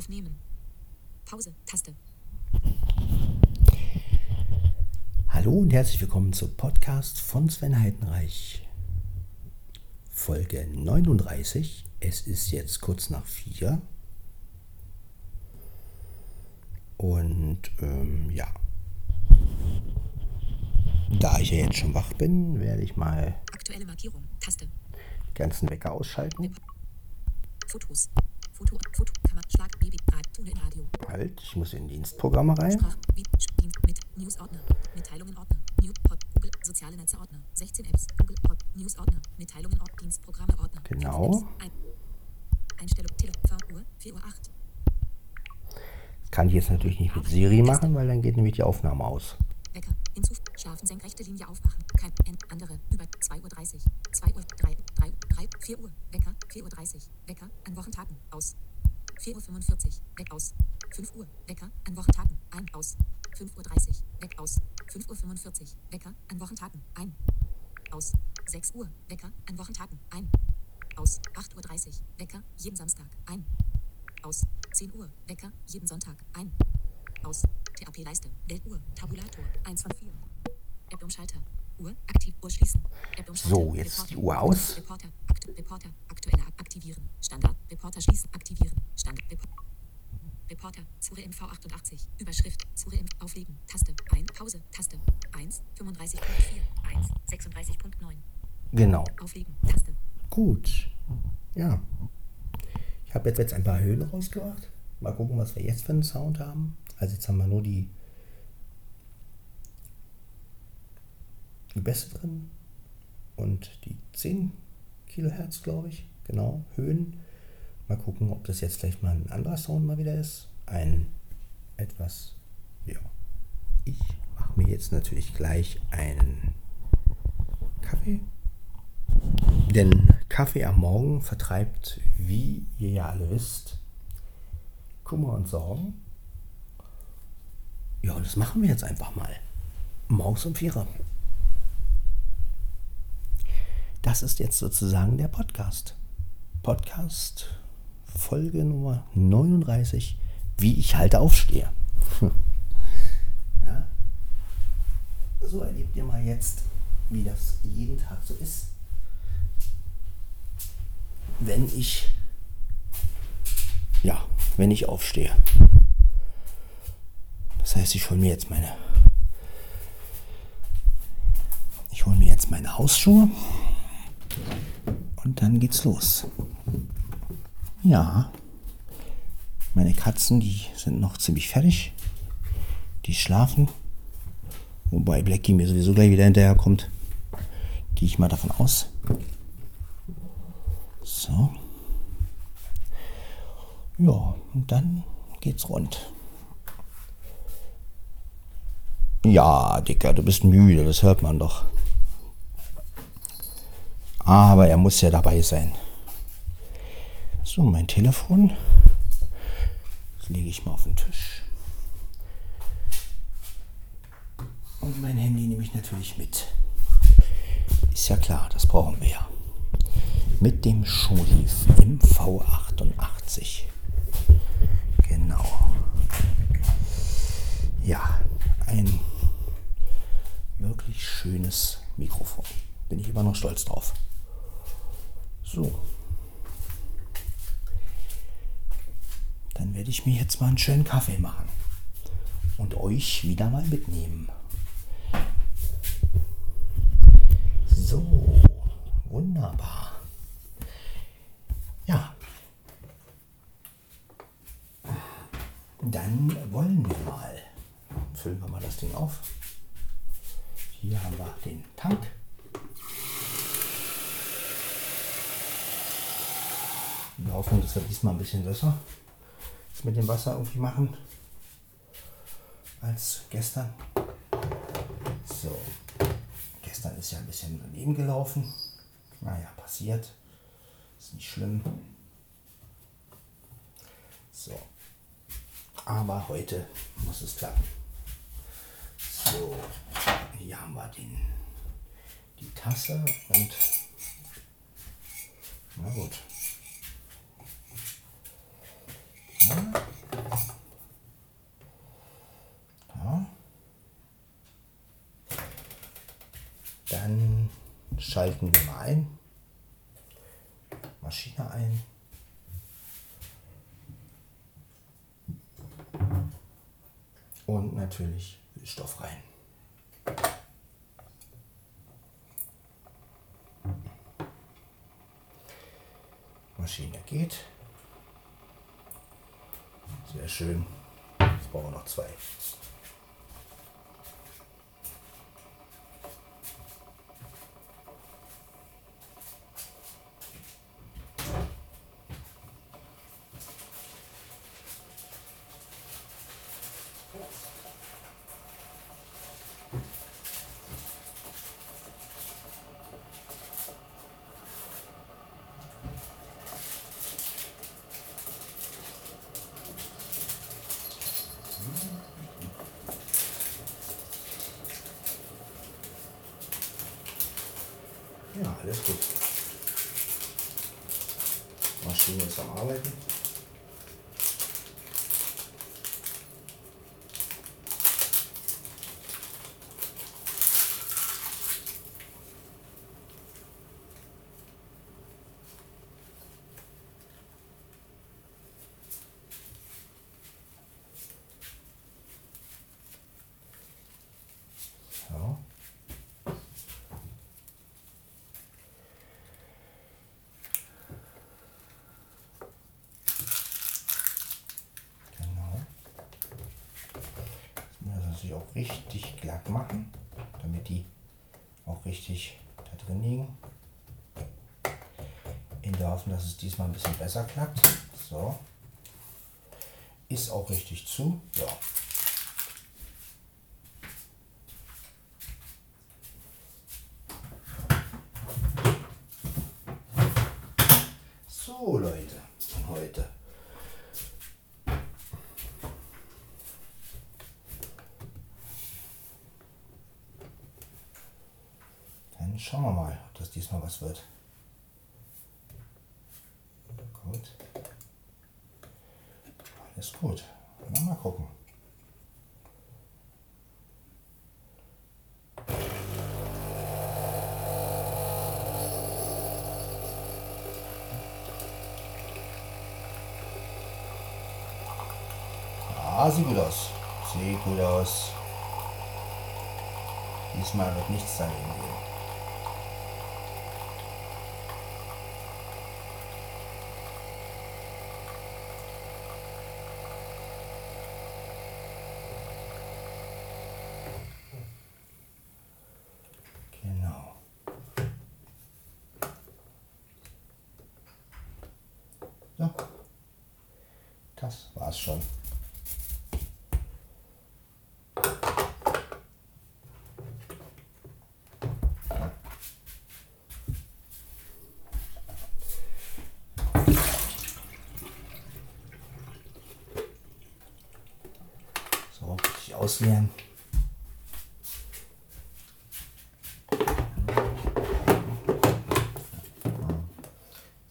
Aufnehmen. Pause. Taste. Hallo und herzlich willkommen zum Podcast von Sven Heidenreich. Folge 39. Es ist jetzt kurz nach vier. Und ähm, ja. Da ich ja jetzt schon wach bin, werde ich mal Aktuelle Markierung. Taste. die ganzen Wecker ausschalten. Fotos. Foto. Foto. Kamera. Schlag. Baby. Tune in Radio. Halt, ich muss in Dienstprogramme rein. Sprach. Wie. Mit. News Ordner. Mitteilungen Ordner. New. Pod. Google. Soziale Netze Ordner. 16 Apps. Google. Pod. News Ordner. Mitteilungen Ordner. Dienstprogramme Ordner. Genau. Apps. Einstellung. Tele. Uhr. 4 Uhr 8. Das kann ich jetzt natürlich nicht mit Siri machen, weil dann geht nämlich die Aufnahme aus. Wecker. Hinzuf. Schlafen. Senkrechte Linie aufmachen. Kein. Andere. Über. 2 Uhr 30. 2 Uhr. 3. 3. 3. 4 Uhr. Wecker. 4 Uhr 30. Wecker. An Wochentagen. Aus. 4 Uhr 45. Weg aus. 5 Uhr. Wecker. An Wochentagen. Ein. Aus. 5 Uhr 30. Weg aus. 5 Uhr 45. Wecker. An Wochentagen. Ein. Aus. 6 Uhr. Wecker. An Wochentagen. Ein. Aus. 8 Uhr 30. Wecker. Jeden Samstag. Ein. Aus. 10 Uhr. Wecker. Jeden Sonntag. Ein. Aus. TAP-Leiste. Weltuhr. Tabulator. 1 von 4. App-Umschalter. Uhr. Aktiv. Uhr schließen. So, jetzt ist die Uhr aus. Reporter. Akt, Reporter. Aktuelle Ak- aktivieren. Standard. Reporter schließen. Aktivieren. Standard. Report. Reporter. Zure MV 88. Überschrift. Zure MV. Auflegen. Taste. 1. Pause. Taste. 1. 35.4. 1. 36.9. Genau. Auflegen. Taste. Gut. Ja. Ich habe jetzt, jetzt ein paar Höhen rausgebracht. Mal gucken, was wir jetzt für einen Sound haben. Also jetzt haben wir nur die, die Bässe drin und die 10 Kilohertz, glaube ich. Genau, Höhen. Mal gucken, ob das jetzt vielleicht mal ein anderer Sound mal wieder ist. Ein etwas, ja. Ich mache mir jetzt natürlich gleich einen Kaffee. Denn Kaffee am Morgen vertreibt, wie ihr ja alle wisst, Kummer und Sorgen. Ja, das machen wir jetzt einfach mal. Morgens um vier. Das ist jetzt sozusagen der Podcast. Podcast Folge Nummer 39, wie ich halt aufstehe. Ja. So erlebt ihr mal jetzt, wie das jeden Tag so ist wenn ich ja, wenn ich aufstehe. Das heißt, ich hole mir jetzt meine ich hole mir jetzt meine Hausschuhe und dann geht's los. Ja. Meine Katzen, die sind noch ziemlich fertig. Die schlafen. Wobei Blackie mir sowieso gleich wieder hinterherkommt. Gehe ich mal davon aus. So. Ja, und dann geht's rund. Ja, Dicker, du bist müde, das hört man doch. Aber er muss ja dabei sein. So, mein Telefon. Das lege ich mal auf den Tisch. Und mein Handy nehme ich natürlich mit. Ist ja klar, das brauchen wir ja mit dem Schulif im V88. Genau. Ja, ein wirklich schönes Mikrofon. Bin ich immer noch stolz drauf. So. Dann werde ich mir jetzt mal einen schönen Kaffee machen und euch wieder mal mitnehmen. So, wunderbar. Ja. Dann wollen wir mal. Füllen wir mal das Ding auf. Hier haben wir den Tank. In der Hoffnung, dass wir diesmal ein bisschen besser das mit dem Wasser irgendwie machen als gestern. So, gestern ist ja ein bisschen daneben gelaufen. Naja, passiert. Ist nicht schlimm. So. Aber heute muss es klappen. So, hier haben wir den, die Tasse und na gut. Ja. Dann schalten wir mal ein. Maschine ein. Und natürlich Stoff rein. Maschine geht. Sehr schön. Jetzt brauchen wir noch zwei. Ja, alles gut. Maschine ist am Arbeiten. So. Genau. Jetzt müssen wir das natürlich auch richtig glatt machen, damit die auch richtig da drin liegen. In der Hoffnung, dass es diesmal ein bisschen besser klappt. So. Ist auch richtig zu. Ja. So, Leute, von heute. Dann schauen wir mal, ob das diesmal was wird. Gut. Alles gut. Na, mal gucken. Ah, sieht gut aus. Sieht gut aus. Diesmal wird nichts daneben gehen. Genau. So. Das war's schon. So, richtig ausleeren.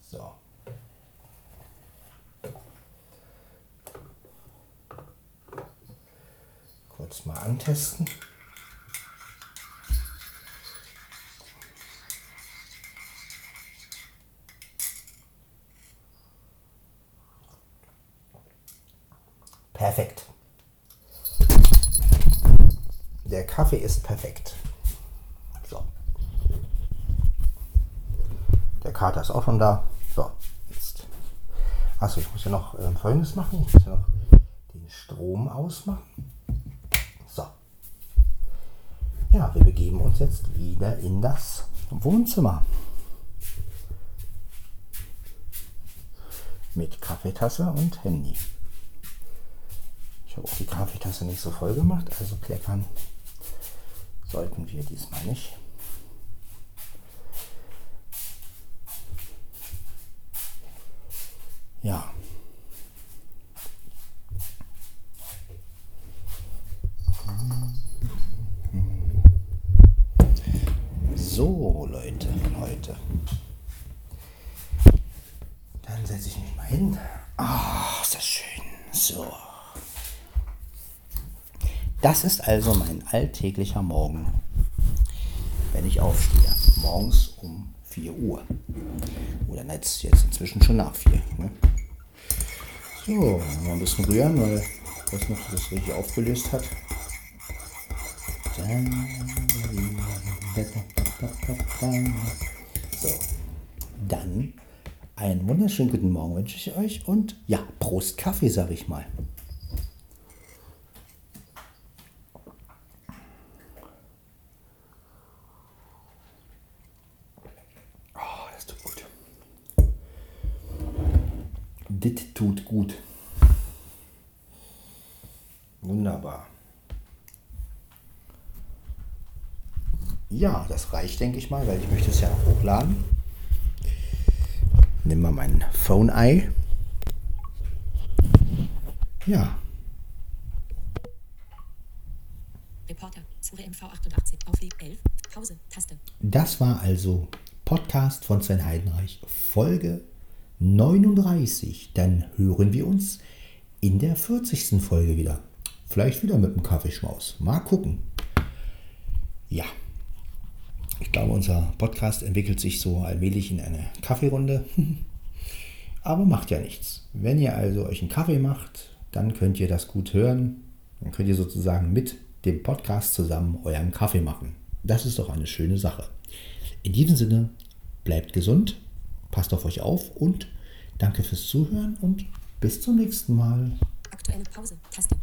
So. Antesten. Perfekt. Der Kaffee ist perfekt. So. Der Kater ist auch schon da. So, jetzt. Achso, ich muss ja noch ähm, folgendes machen. Ich muss ja noch den Strom ausmachen. Ja, wir begeben uns jetzt wieder in das Wohnzimmer. Mit Kaffeetasse und Handy. Ich habe auch die Kaffeetasse nicht so voll gemacht, also kleckern sollten wir diesmal nicht. Ja. So, Leute, heute. Dann setze ich mich mal hin. Ah, ist das schön. So. Das ist also mein alltäglicher Morgen. wenn ich aufstehe. Morgens um 4 Uhr. Oder jetzt, jetzt inzwischen schon nach 4. Ne? So, mal ein bisschen rühren, weil weiß noch, das richtig aufgelöst hat. So, dann einen wunderschönen guten Morgen wünsche ich euch und ja, Prost Kaffee, sage ich mal. Oh, das tut gut. Das tut gut. Wunderbar. Ja, das reicht, denke ich mal, weil ich möchte es ja noch hochladen. Nimm mal mein Phone-Eye. Ja, Reporter. Zure MV 88. Aufleg 11. Pause. Taste. das war also Podcast von Sven Heidenreich, Folge 39. Dann hören wir uns in der 40. Folge wieder. Vielleicht wieder mit dem Kaffeeschmaus. Mal gucken. Ja, ich glaube, unser Podcast entwickelt sich so allmählich in eine Kaffeerunde. Aber macht ja nichts. Wenn ihr also euch einen Kaffee macht, dann könnt ihr das gut hören. Dann könnt ihr sozusagen mit dem Podcast zusammen euren Kaffee machen. Das ist doch eine schöne Sache. In diesem Sinne, bleibt gesund, passt auf euch auf und danke fürs Zuhören und bis zum nächsten Mal. Aktuelle Pause. Taste.